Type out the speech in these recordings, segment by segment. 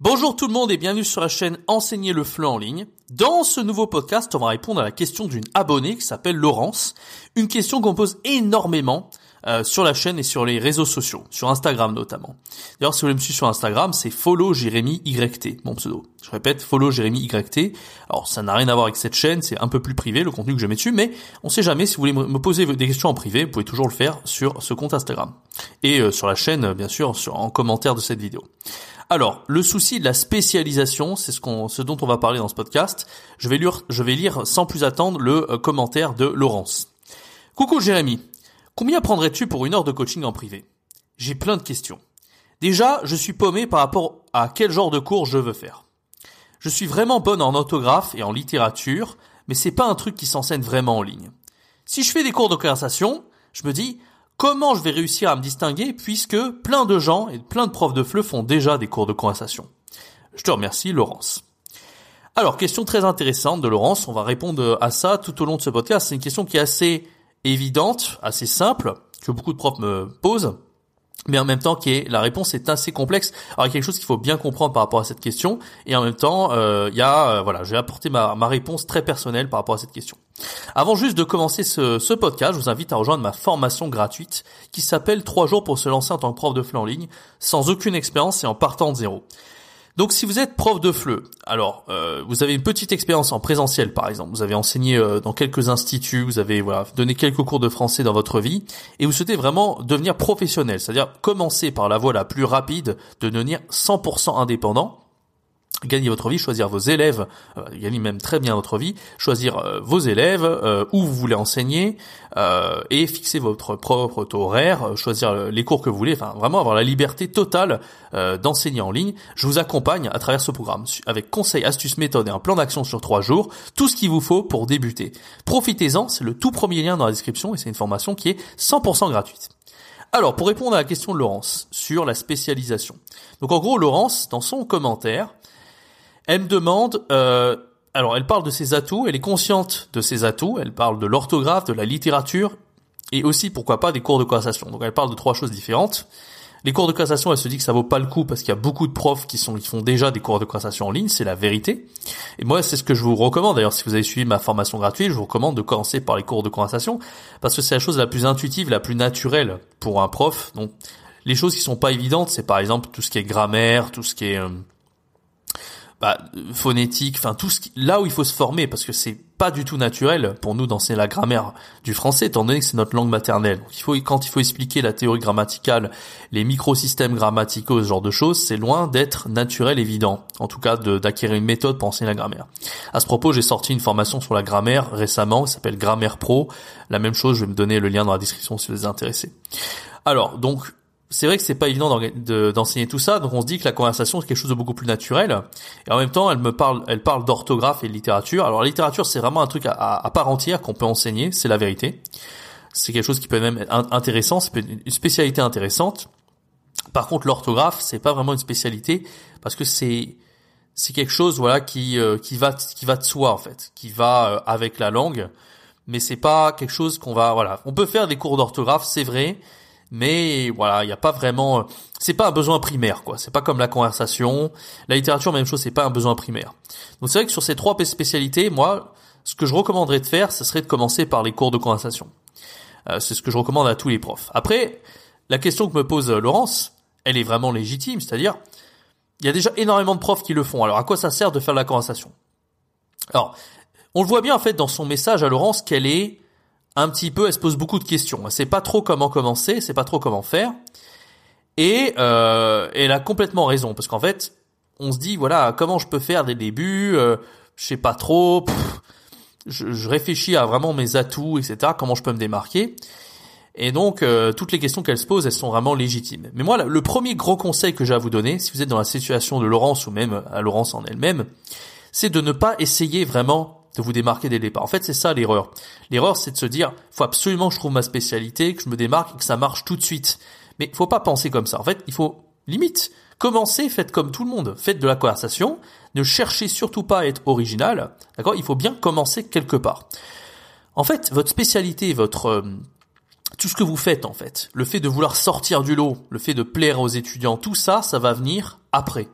Bonjour tout le monde et bienvenue sur la chaîne Enseigner le FLE en ligne. Dans ce nouveau podcast, on va répondre à la question d'une abonnée qui s'appelle Laurence. Une question qu'on pose énormément euh, sur la chaîne et sur les réseaux sociaux, sur Instagram notamment. D'ailleurs, si vous voulez me suivre sur Instagram, c'est follow Jérémy YT, mon pseudo. Je répète, follow Jérémy YT. Alors, ça n'a rien à voir avec cette chaîne, c'est un peu plus privé le contenu que je mets dessus, mais on sait jamais si vous voulez me poser des questions en privé, vous pouvez toujours le faire sur ce compte Instagram et euh, sur la chaîne, bien sûr, sur, en commentaire de cette vidéo. Alors, le souci de la spécialisation, c'est ce, ce dont on va parler dans ce podcast. Je vais lire, je vais lire sans plus attendre le euh, commentaire de Laurence. Coucou Jérémy, combien prendrais-tu pour une heure de coaching en privé? J'ai plein de questions. Déjà, je suis paumé par rapport à quel genre de cours je veux faire. Je suis vraiment bonne en orthographe et en littérature, mais c'est pas un truc qui s'enseigne vraiment en ligne. Si je fais des cours de conversation, je me dis, Comment je vais réussir à me distinguer puisque plein de gens et plein de profs de FLE font déjà des cours de conversation? Je te remercie Laurence. Alors, question très intéressante de Laurence, on va répondre à ça tout au long de ce podcast. C'est une question qui est assez évidente, assez simple, que beaucoup de profs me posent mais en même temps qui est la réponse est assez complexe. Alors il y a quelque chose qu'il faut bien comprendre par rapport à cette question, et en même temps euh, il y a euh, voilà, je vais apporter ma, ma réponse très personnelle par rapport à cette question. Avant juste de commencer ce, ce podcast, je vous invite à rejoindre ma formation gratuite qui s'appelle 3 jours pour se lancer en tant que prof de FLE en ligne, sans aucune expérience et en partant de zéro. Donc si vous êtes prof de FLE, alors euh, vous avez une petite expérience en présentiel par exemple, vous avez enseigné euh, dans quelques instituts, vous avez donné quelques cours de français dans votre vie, et vous souhaitez vraiment devenir professionnel, c'est-à-dire commencer par la voie la plus rapide de devenir 100% indépendant, gagner votre vie, choisir vos élèves, euh, gagner même très bien votre vie, choisir euh, vos élèves, euh, où vous voulez enseigner, euh, et fixer votre propre taux horaire, choisir les cours que vous voulez, enfin vraiment avoir la liberté totale d'enseigner en ligne. Je vous accompagne à travers ce programme avec conseils, astuces, méthodes et un plan d'action sur trois jours, tout ce qu'il vous faut pour débuter. Profitez-en, c'est le tout premier lien dans la description et c'est une formation qui est 100% gratuite. Alors, pour répondre à la question de Laurence sur la spécialisation. Donc en gros, Laurence, dans son commentaire, elle me demande, euh, alors elle parle de ses atouts, elle est consciente de ses atouts, elle parle de l'orthographe, de la littérature, et aussi, pourquoi pas, des cours de conversation. Donc elle parle de trois choses différentes. Les cours de conversation, elle se dit que ça vaut pas le coup parce qu'il y a beaucoup de profs qui sont font déjà des cours de conversation en ligne, c'est la vérité. Et moi, c'est ce que je vous recommande. D'ailleurs, si vous avez suivi ma formation gratuite, je vous recommande de commencer par les cours de conversation parce que c'est la chose la plus intuitive, la plus naturelle pour un prof. Donc, les choses qui sont pas évidentes, c'est par exemple tout ce qui est grammaire, tout ce qui est euh, bah, phonétique, enfin tout ce qui, là où il faut se former parce que c'est pas du tout naturel pour nous d'enseigner la grammaire du français étant donné que c'est notre langue maternelle. Il faut quand il faut expliquer la théorie grammaticale, les microsystèmes grammaticaux, ce genre de choses, c'est loin d'être naturel évident. En tout cas d'acquérir une méthode pour enseigner la grammaire. À ce propos, j'ai sorti une formation sur la grammaire récemment, qui s'appelle Grammaire Pro. La même chose, je vais me donner le lien dans la description si vous êtes intéressé. Alors, donc c'est vrai que c'est pas évident d'enseigner tout ça, donc on se dit que la conversation c'est quelque chose de beaucoup plus naturel. Et en même temps, elle me parle, elle parle d'orthographe et de littérature. Alors la littérature, c'est vraiment un truc à, part entière qu'on peut enseigner, c'est la vérité. C'est quelque chose qui peut même être intéressant, c'est une spécialité intéressante. Par contre, l'orthographe, c'est pas vraiment une spécialité parce que c'est c'est quelque chose voilà qui euh, qui va qui va de soi en fait, qui va euh, avec la langue, mais c'est pas quelque chose qu'on va voilà. On peut faire des cours d'orthographe, c'est vrai mais voilà, il n'y a pas vraiment, c'est pas un besoin primaire quoi. C'est pas comme la conversation, la littérature même chose, c'est pas un besoin primaire. Donc c'est vrai que sur ces trois spécialités, moi, ce que je recommanderais de faire, ce serait de commencer par les cours de conversation. Euh, c'est ce que je recommande à tous les profs. Après, la question que me pose Laurence, elle est vraiment légitime, c'est-à-dire, il y a déjà énormément de profs qui le font. Alors à quoi ça sert de faire la conversation? Alors, on le voit bien en fait dans son message à Laurence qu'elle est un petit peu, elle se pose beaucoup de questions. Elle sait pas trop comment commencer, elle sait pas trop comment faire. Et euh, elle a complètement raison parce qu'en fait, on se dit voilà comment je peux faire des débuts, euh, je sais pas trop. je, réfléchis à vraiment mes atouts, etc. Comment je peux me démarquer. Et donc euh, toutes les questions qu'elle se pose, elles sont vraiment légitimes. Mais moi, le premier gros conseil que j'ai à vous donner, si vous êtes dans la situation de Laurence ou même à Laurence en elle-même, c'est de ne pas essayer vraiment de vous démarquer dès le départ. En fait, c'est ça l'erreur. L'erreur, c'est de se dire, faut absolument que je trouve ma spécialité, que je me démarque et que ça marche tout de suite. Mais faut pas penser comme ça. En fait, il faut limite commencer, faites comme tout le monde, faites de la conversation, ne cherchez surtout pas à être original, d'accord? Il faut bien commencer quelque part. En fait, votre spécialité, votre euh, tout ce que vous faites en fait, le fait de vouloir sortir du lot, le fait de plaire aux étudiants, tout ça, ça va venir après.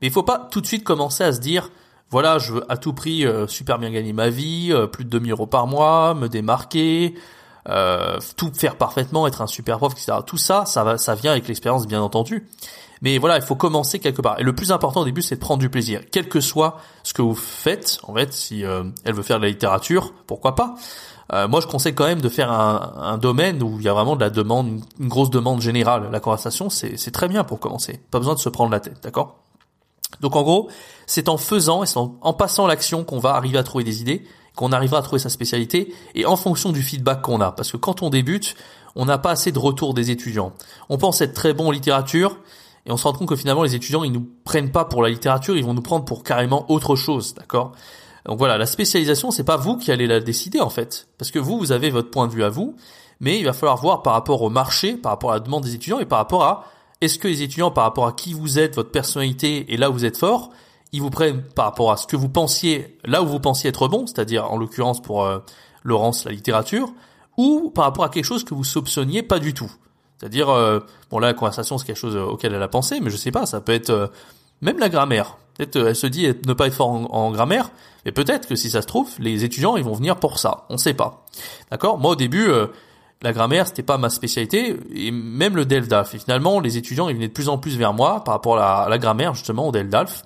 Mais il faut pas tout de suite commencer à se dire voilà, je veux à tout prix euh, super bien gagner ma vie, euh, plus de 2000 euros par mois, me démarquer, euh, tout faire parfaitement, être un super prof, etc. Tout ça, ça va, ça vient avec l'expérience, bien entendu. Mais voilà, il faut commencer quelque part. Et le plus important au début, c'est de prendre du plaisir, quel que soit ce que vous faites. En fait, si elle veut faire de la littérature, pourquoi pas moi, je conseille quand même de faire un, un, domaine où il y a vraiment de la demande, une grosse demande générale. La conversation, c'est très bien pour commencer. Pas besoin de se prendre la tête, d'accord? Donc en gros, c'est en faisant et c'est en, passant l'action qu'on va arriver à trouver des idées, qu'on arrivera à trouver sa spécialité et en fonction du feedback qu'on a. Parce que quand on débute, on n'a pas assez de retour des étudiants. On pense être très bon en littérature et on se rend compte que finalement les étudiants ils nous prennent pas pour la littérature, ils vont nous prendre pour carrément autre chose, d'accord? Donc voilà, la spécialisation c'est pas vous qui allez la décider en fait, parce que vous vous avez votre point de vue à vous, mais il va falloir voir par rapport au marché, par rapport à la demande des étudiants et par rapport à est-ce que les étudiants, par rapport à qui vous êtes, votre personnalité et là où vous êtes fort, ils vous prennent par rapport à ce que vous pensiez, là où vous pensiez être bon, c'est-à-dire en l'occurrence pour euh, Laurence la littérature, ou par rapport à quelque chose que vous soupçonniez pas du tout? C'est-à-dire, euh, bon là la conversation c'est quelque chose auquel elle a pensé, mais je sais pas, ça peut être euh, même la grammaire. Peut-être elle se dit ne pas être fort en, grammaire, mais peut-être que si ça se trouve, les étudiants ils vont venir pour ça. On sait pas. D'accord? Moi au début, la grammaire, c'était pas ma spécialité, et même le DELDAF. Et finalement, les étudiants, ils venaient de plus en plus vers moi par rapport à la, grammaire, justement, au DELDAF.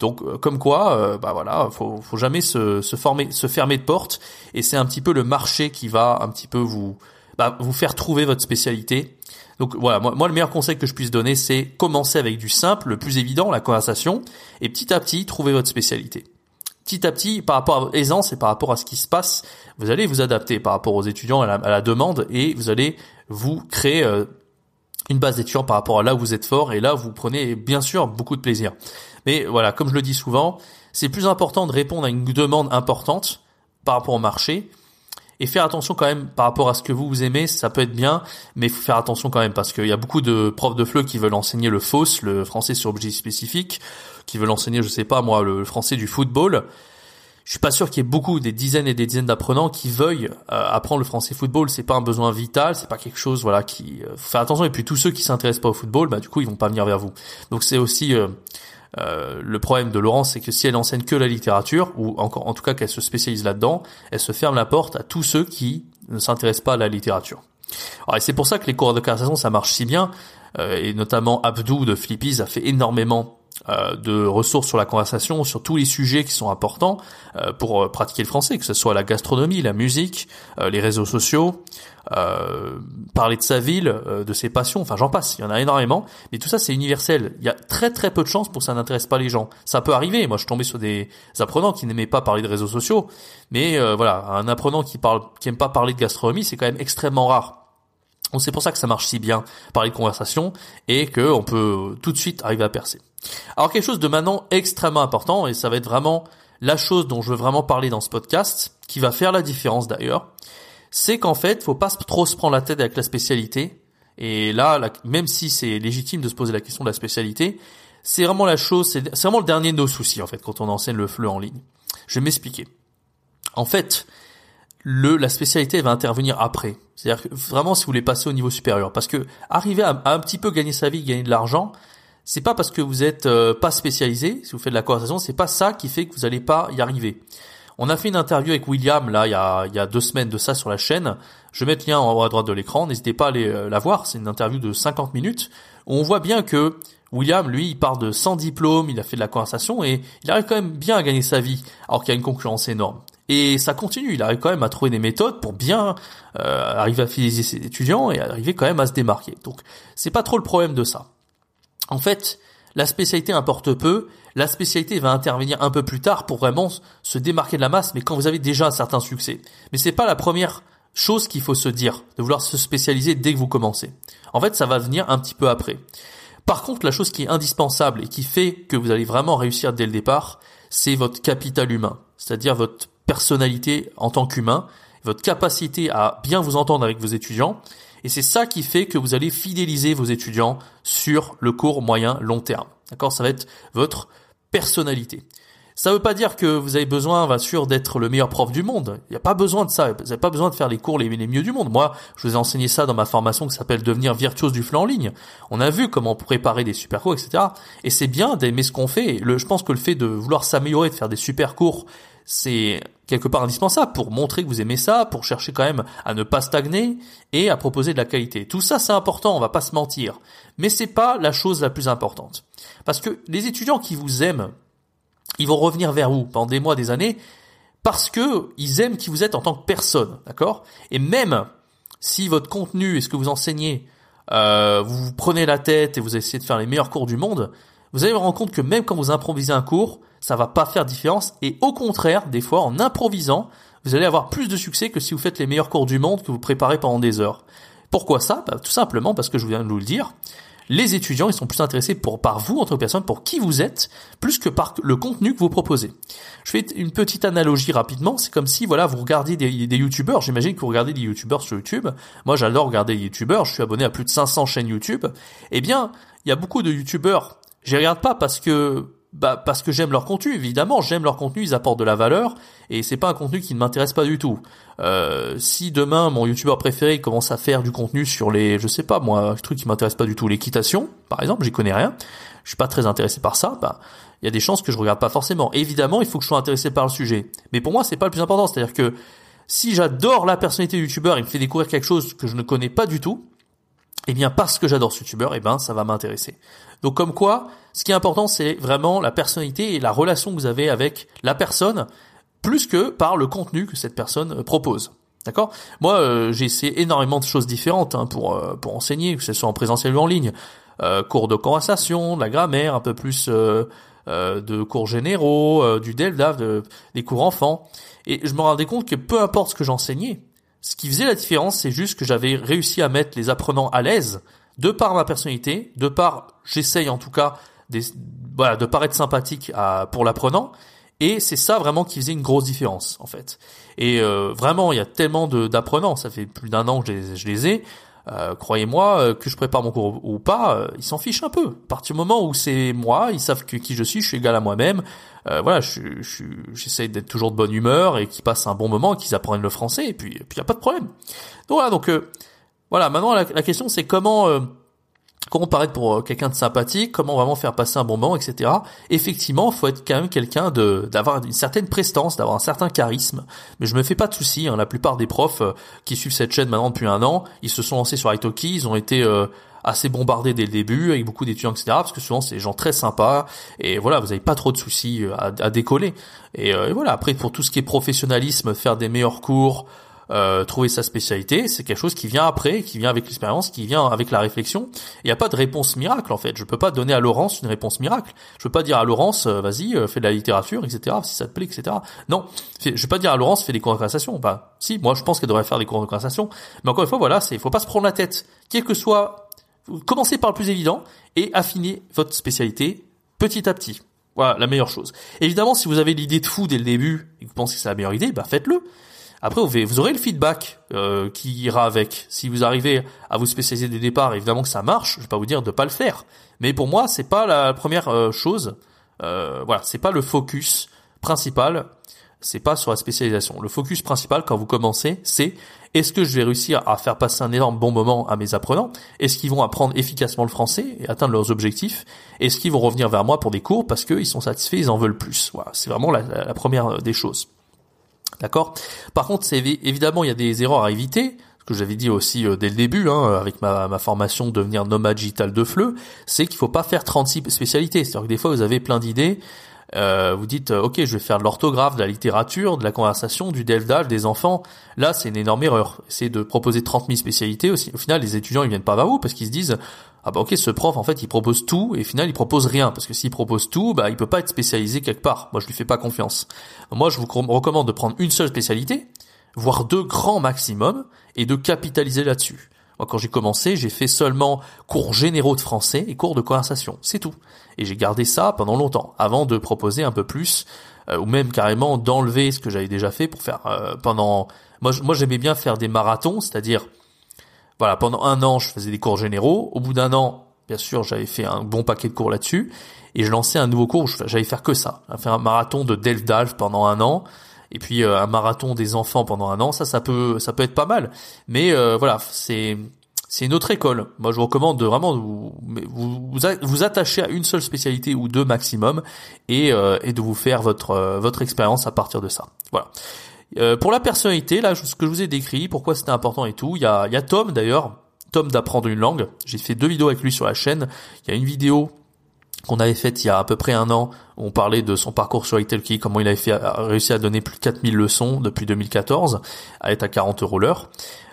Donc, euh, comme quoi, euh, bah voilà, faut, jamais se, former, se fermer de porte. Et c'est un petit peu le marché qui va un petit peu vous, bah, vous faire trouver votre spécialité. Donc voilà, moi, le meilleur conseil que je puisse donner, c'est commencer avec du simple, le plus évident, la conversation, et petit à petit trouver votre spécialité petit à petit, par rapport à aisance et par rapport à ce qui se passe, vous allez vous adapter par rapport aux étudiants, à la, demande, et vous allez vous créer euh, une base d'étudiants par rapport à là où vous êtes fort, et là vous prenez bien sûr beaucoup de plaisir. Mais voilà, comme je le dis souvent, c'est plus important de répondre à une demande importante par rapport au marché, et faire attention quand même par rapport à ce que vous vous aimez, ça peut être bien, mais faut faire attention quand même parce qu'il y a beaucoup de profs de FLE qui veulent enseigner le FOSS, le français sur objet spécifique, qui veulent enseigner, je sais pas moi, le français du football. Je suis pas sûr qu'il y ait beaucoup, des dizaines et des dizaines d'apprenants qui veuillent euh, apprendre le français football. C'est pas un besoin vital, c'est pas quelque chose, voilà, qui euh, faut faire attention. Et puis tous ceux qui s'intéressent pas au football, bah du coup ils vont pas venir vers vous. Donc c'est aussi euh, euh, le problème de Laurence, c'est que si elle enseigne que la littérature, ou encore en tout cas qu'elle se spécialise là-dedans, elle se ferme la porte à tous ceux qui ne s'intéressent pas à la littérature. Alors, et c'est pour ça que les cours de conversation ça marche si bien, et notamment Abdou de Flippies a fait énormément euh, de ressources sur la conversation, sur tous les sujets qui sont importants euh, pour euh, pratiquer le français, que ce soit la gastronomie, la musique, les réseaux sociaux, parler de sa ville, de ses passions, enfin j'en passe, il y en a énormément, mais tout ça c'est universel. Il y a très très peu de chances pour que ça n'intéresse pas les gens. Ça peut arriver, moi je tombé sur des apprenants qui n'aimaient pas parler de réseaux sociaux, mais voilà, un apprenant qui parle qui aime pas parler de gastronomie, c'est quand même extrêmement rare. Donc c'est pour ça que ça marche si bien parler de conversation et que on peut tout de suite arriver à percer. Alors quelque chose de maintenant extrêmement important, et ça va être vraiment la chose dont je veux vraiment parler dans ce podcast, qui va faire la différence d'ailleurs, c'est qu'en fait, faut pas trop se prendre la tête avec la spécialité. Et là, même si c'est légitime de se poser la question de la spécialité, c'est vraiment la chose, c'est vraiment le dernier de nos soucis en fait quand on enseigne le FLE en ligne. Je vais m'expliquer. En fait, le la spécialité va intervenir après. C'est-à-dire vraiment si vous voulez passer au niveau supérieur, parce que arriver à un petit peu gagner sa vie, gagner de l'argent, c'est pas parce que vous êtes euh, pas spécialisé, si vous faites de la conversation, c'est pas ça qui fait que vous allez pas y arriver. On a fait une interview avec William là il y a, deux semaines de ça sur la chaîne. Je vais mettre le lien en haut à droite de l'écran. N'hésitez pas à aller euh, la voir. C'est une interview de 50 minutes. on voit bien que William, lui, il part de 100 diplômes, il a fait de la conversation et il arrive quand même bien à gagner sa vie, alors qu'il y a une concurrence énorme. Et ça continue, il arrive quand même à trouver des méthodes pour bien euh, arriver à fidéliser ses étudiants et arriver quand même à se démarquer. Donc c'est pas trop le problème de ça. En fait, la spécialité importe peu. La spécialité va intervenir un peu plus tard pour vraiment se démarquer de la masse, mais quand vous avez déjà un certain succès. Mais c'est pas la première chose qu'il faut se dire, de vouloir se spécialiser dès que vous commencez. En fait, ça va venir un petit peu après. Par contre, la chose qui est indispensable et qui fait que vous allez vraiment réussir dès le départ, c'est votre capital humain, c'est-à-dire votre personnalité en tant qu'humain, votre capacité à bien vous entendre avec vos étudiants. Et c'est ça qui fait que vous allez fidéliser vos étudiants sur le court, moyen, long terme. D'accord? Ça va être votre personnalité. Ça ne veut pas dire que vous avez besoin, va sûr, d'être le meilleur prof du monde. Il n'y a pas besoin de ça. Vous n'avez pas besoin de faire les cours les, mieux du monde. Moi, je vous ai enseigné ça dans ma formation qui s'appelle Devenir virtuose du flux en ligne. On a vu comment préparer des super cours, etc. Et c'est bien d'aimer ce qu'on fait. Je pense que le fait de vouloir s'améliorer, de faire des super cours, c'est quelque part indispensable pour montrer que vous aimez ça, pour chercher quand même à ne pas stagner et à proposer de la qualité. Tout ça, c'est important, on va pas se mentir. Mais c'est pas la chose la plus importante. Parce que les étudiants qui vous aiment, ils vont revenir vers vous pendant des mois, des années, parce que ils aiment qui vous êtes en tant que personne, d'accord? Et même si votre contenu et ce que vous enseignez, euh, vous vous prenez la tête et vous essayez de faire les meilleurs cours du monde, vous allez vous rendre compte que même quand vous improvisez un cours, ça va pas faire différence. Et au contraire, des fois, en improvisant, vous allez avoir plus de succès que si vous faites les meilleurs cours du monde que vous préparez pendant des heures. Pourquoi ça? Bah, Tout simplement parce que je viens de vous le dire, les étudiants, ils sont plus intéressés pour, par vous, entre personnes, pour qui vous êtes, plus que par le contenu que vous proposez. Je fais une petite analogie rapidement. C'est comme si, voilà, vous regardiez des, youtubeurs. J'imagine que vous regardez des youtubeurs sur YouTube. Moi, j'adore regarder des youtubeurs. Je suis abonné à plus de 500 chaînes YouTube. Eh bien, il y a beaucoup de youtubeurs. Je les regarde pas parce que bah parce que j'aime leur contenu, évidemment, j'aime leur contenu, ils apportent de la valeur et c'est pas un contenu qui ne m'intéresse pas du tout. Euh, si demain mon youtubeur préféré commence à faire du contenu sur les, je sais pas moi, un truc qui m'intéresse pas du tout, l'équitation, par exemple, j'y connais rien, je suis pas très intéressé par ça, bah il y a des chances que je regarde pas forcément. Évidemment, il faut que je sois intéressé par le sujet, mais pour moi c'est pas le plus important, c'est-à-dire que si j'adore la personnalité du youtubeur, il me fait découvrir quelque chose que je ne connais pas du tout, eh bien parce que j'adore ce youtubeur, eh ben ça va m'intéresser. Donc comme quoi, ce qui est important, c'est vraiment la personnalité et la relation que vous avez avec la personne, plus que par le contenu que cette personne euh, propose. D'accord? Moi, euh, j'ai essayé énormément de choses différentes hein, pour euh, pour enseigner, que ce soit en présentiel ou en ligne. cours de conversation, de la grammaire, un peu plus de cours généraux, du DELDAF, de, des cours enfants. Et je me rendais compte que peu importe ce que j'enseignais, ce qui faisait la différence, c'est juste que j'avais réussi à mettre les apprenants à l'aise, de par ma personnalité, de par, j'essaye en tout cas, de paraître sympathique pour l'apprenant, et c'est ça vraiment qui faisait une grosse différence en fait. Et euh, vraiment, il y a tellement d'apprenants, ça fait plus d'un an que je je les ai, euh, croyez-moi, euh, que je prépare mon cours ou pas, euh, ils s'en fichent un peu. À partir du moment où c'est moi, ils savent que qui je suis, je suis égal à moi-même. voilà, je, je, j'essaie d'être toujours de bonne humeur et qu'ils passent un bon moment, qu'ils apprennent le français, et puis il puis y a pas de problème. Donc voilà, donc voilà. Maintenant, la, la question c'est comment comment paraître pour euh, quelqu'un de sympathique, comment vraiment faire passer un bon moment, etc. Effectivement, faut être quand même quelqu'un de d'avoir une certaine prestance, d'avoir un certain charisme. Mais je me fais pas de soucis. Hein. La plupart des profs euh, qui suivent cette chaîne maintenant depuis un an, ils se sont lancés sur Italki, ils ont été euh, assez bombardés dès le début avec beaucoup d'étudiants, etc. Parce que souvent c'est des gens très sympas et voilà, vous avez pas trop de soucis à, à décoller. Et, et, voilà. Après, pour tout ce qui est professionnalisme, faire des meilleurs cours. Euh, trouver sa spécialité, c'est quelque chose qui vient après, qui vient avec l'expérience, qui vient avec la réflexion. Il n'y a pas de réponse miracle en fait. Je peux pas donner à Laurence une réponse miracle. Je peux pas dire à Laurence, euh, vas-y, euh, fais de la littérature, etc. Si ça te plaît, etc. Non, je vais pas dire à Laurence, fais des cours de conversation. Bah, si, moi je pense qu'elle devrait faire des cours de conversation. Mais encore une fois, voilà, c'est, faut pas se prendre la tête. Quel que soit, commencez par le plus évident et affinez votre spécialité petit à petit. Voilà, la meilleure chose. Évidemment, si vous avez l'idée de fou dès le début et que vous pensez que c'est la meilleure idée, bah faites-le. Après, vous aurez le feedback euh, qui ira avec. Si vous arrivez à vous spécialiser le départ, évidemment que ça marche. Je vais pas vous dire de pas le faire, mais pour moi, c'est pas la première euh, chose. Euh, voilà, c'est pas le focus principal. C'est pas sur la spécialisation. Le focus principal quand vous commencez, c'est est-ce que je vais réussir à faire passer un énorme bon moment à mes apprenants? Est-ce qu'ils vont apprendre efficacement le français et atteindre leurs objectifs? Est-ce qu'ils vont revenir vers moi pour des cours parce qu'ils sont satisfaits, ils en veulent plus? Voilà, c'est vraiment la, la première des choses. D'accord? Par contre, c'est évidemment, il y a des erreurs à éviter. Ce que j'avais dit aussi euh, dès le début, hein, avec ma, ma formation devenir nomade digital de fleu, c'est qu'il faut pas faire 36 spécialités. C'est-à-dire que des fois, vous avez plein d'idées. Euh, vous dites, euh, ok, je vais faire de l'orthographe, de la littérature, de la conversation, du delta, des enfants. Là, c'est une énorme erreur. C'est de proposer 30 000 spécialités. Au final, les étudiants, ils viennent pas vers vous parce qu'ils se disent, ah bah ok ce prof en fait il propose tout et au final il propose rien parce que s'il propose tout bah il peut pas être spécialisé quelque part moi je lui fais pas confiance moi je vous recommande de prendre une seule spécialité voire deux grands maximum et de capitaliser là-dessus Quand j'ai commencé, j'ai fait seulement cours généraux de français et cours de conversation. C'est tout. Et j'ai gardé ça pendant longtemps, avant de proposer un peu plus, euh, ou même carrément d'enlever ce que j'avais déjà fait pour faire euh, pendant. Moi, j'aimais bien faire des marathons, c'est-à-dire, voilà, pendant un an, je faisais des cours généraux. Au bout d'un an, bien sûr, j'avais fait un bon paquet de cours là-dessus, et je lançais un nouveau cours. J'allais faire que ça, faire un marathon de Delft pendant un an et puis euh, un marathon des enfants pendant un an, ça, ça peut, ça peut être pas mal. Mais euh, voilà, c'est c'est une autre école. Moi, je vous recommande de vraiment vous vous, vous attacher à une seule spécialité ou deux maximum et, euh, et de vous faire votre votre expérience à partir de ça. Voilà. pour la personnalité, là, ce que je vous ai décrit, pourquoi c'était important et tout, il y a, il y a Tom d'ailleurs, Tom d'apprendre une langue. J'ai fait deux vidéos avec lui sur la chaîne. Il y a une vidéo qu'on avait faite il y a à peu près un an. On parlait de son parcours sur Italki, comment il avait réussi à donner plus de 4000 leçons depuis 2014, à être à 40 euros l'heure.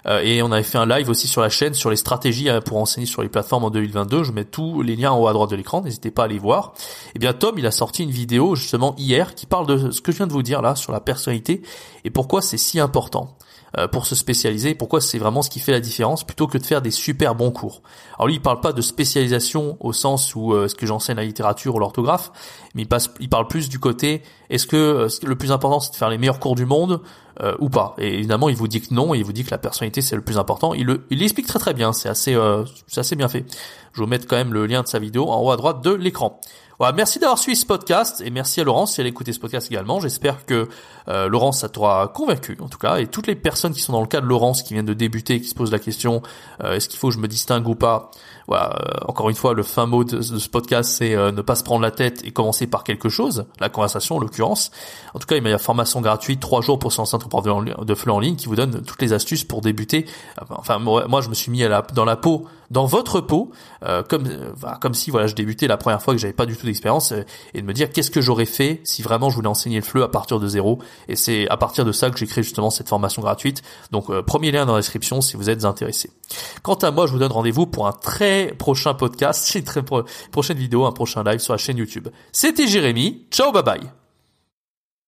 Euh, et on avait fait un live aussi sur la chaîne sur les stratégies euh, pour enseigner sur les plateformes en 2022. Je mets tous les liens en haut à droite de l'écran, n'hésitez pas à les voir. Et eh bien Tom, il a sorti une vidéo justement hier qui parle de ce que je viens de vous dire là sur la personnalité et pourquoi c'est si important. Euh, pour se spécialiser, pourquoi c'est vraiment ce qui fait la différence plutôt que de faire des super bons cours. Alors lui, il parle pas de spécialisation au sens où euh, ce que j'enseigne la littérature ou l'orthographe, mais il, parle plus du côté est-ce que euh, le plus important c'est de faire les meilleurs cours du monde ou pas Et évidemment, il vous dit que non, et il vous dit que la personnalité c'est le plus important. Il le, très très bien, c'est assez, c'est assez bien fait. Je vais vous mettre quand même le lien de sa vidéo en haut à droite de l'écran. Voilà, merci d'avoir suivi ce podcast et merci à Laurence si elle a écouté ce podcast également. J'espère que euh, Laurence ça t'aura convaincu en tout cas et toutes les personnes qui sont dans le cas de Laurence qui viennent de débuter, qui se posent la question euh, est-ce qu'il faut que je me distingue ou pas euh, encore une fois, le fin mot de, ce podcast, c'est euh, ne pas se prendre la tête et commencer par quelque chose, la conversation en l'occurrence. En tout cas, il y a une formation gratuite, trois jours pour son centre de flux en ligne, qui vous donne toutes les astuces pour débuter. Enfin, moi, je me suis mis à la, dans la peau, dans votre peau, euh, comme comme si voilà, je débutais la première fois que j'avais pas du tout d'expérience, et de me dire qu'est-ce que j'aurais fait si vraiment je voulais enseigner le fleu à partir de zéro? Et c'est à partir de ça que j'ai créé justement cette formation gratuite. Donc, premier lien dans la description si vous êtes intéressé. Quant à moi, je vous donne rendez-vous pour un très prochain podcast, une prochaine vidéo, un prochain live sur la chaîne YouTube. C'était Jérémy. Ciao, bye bye.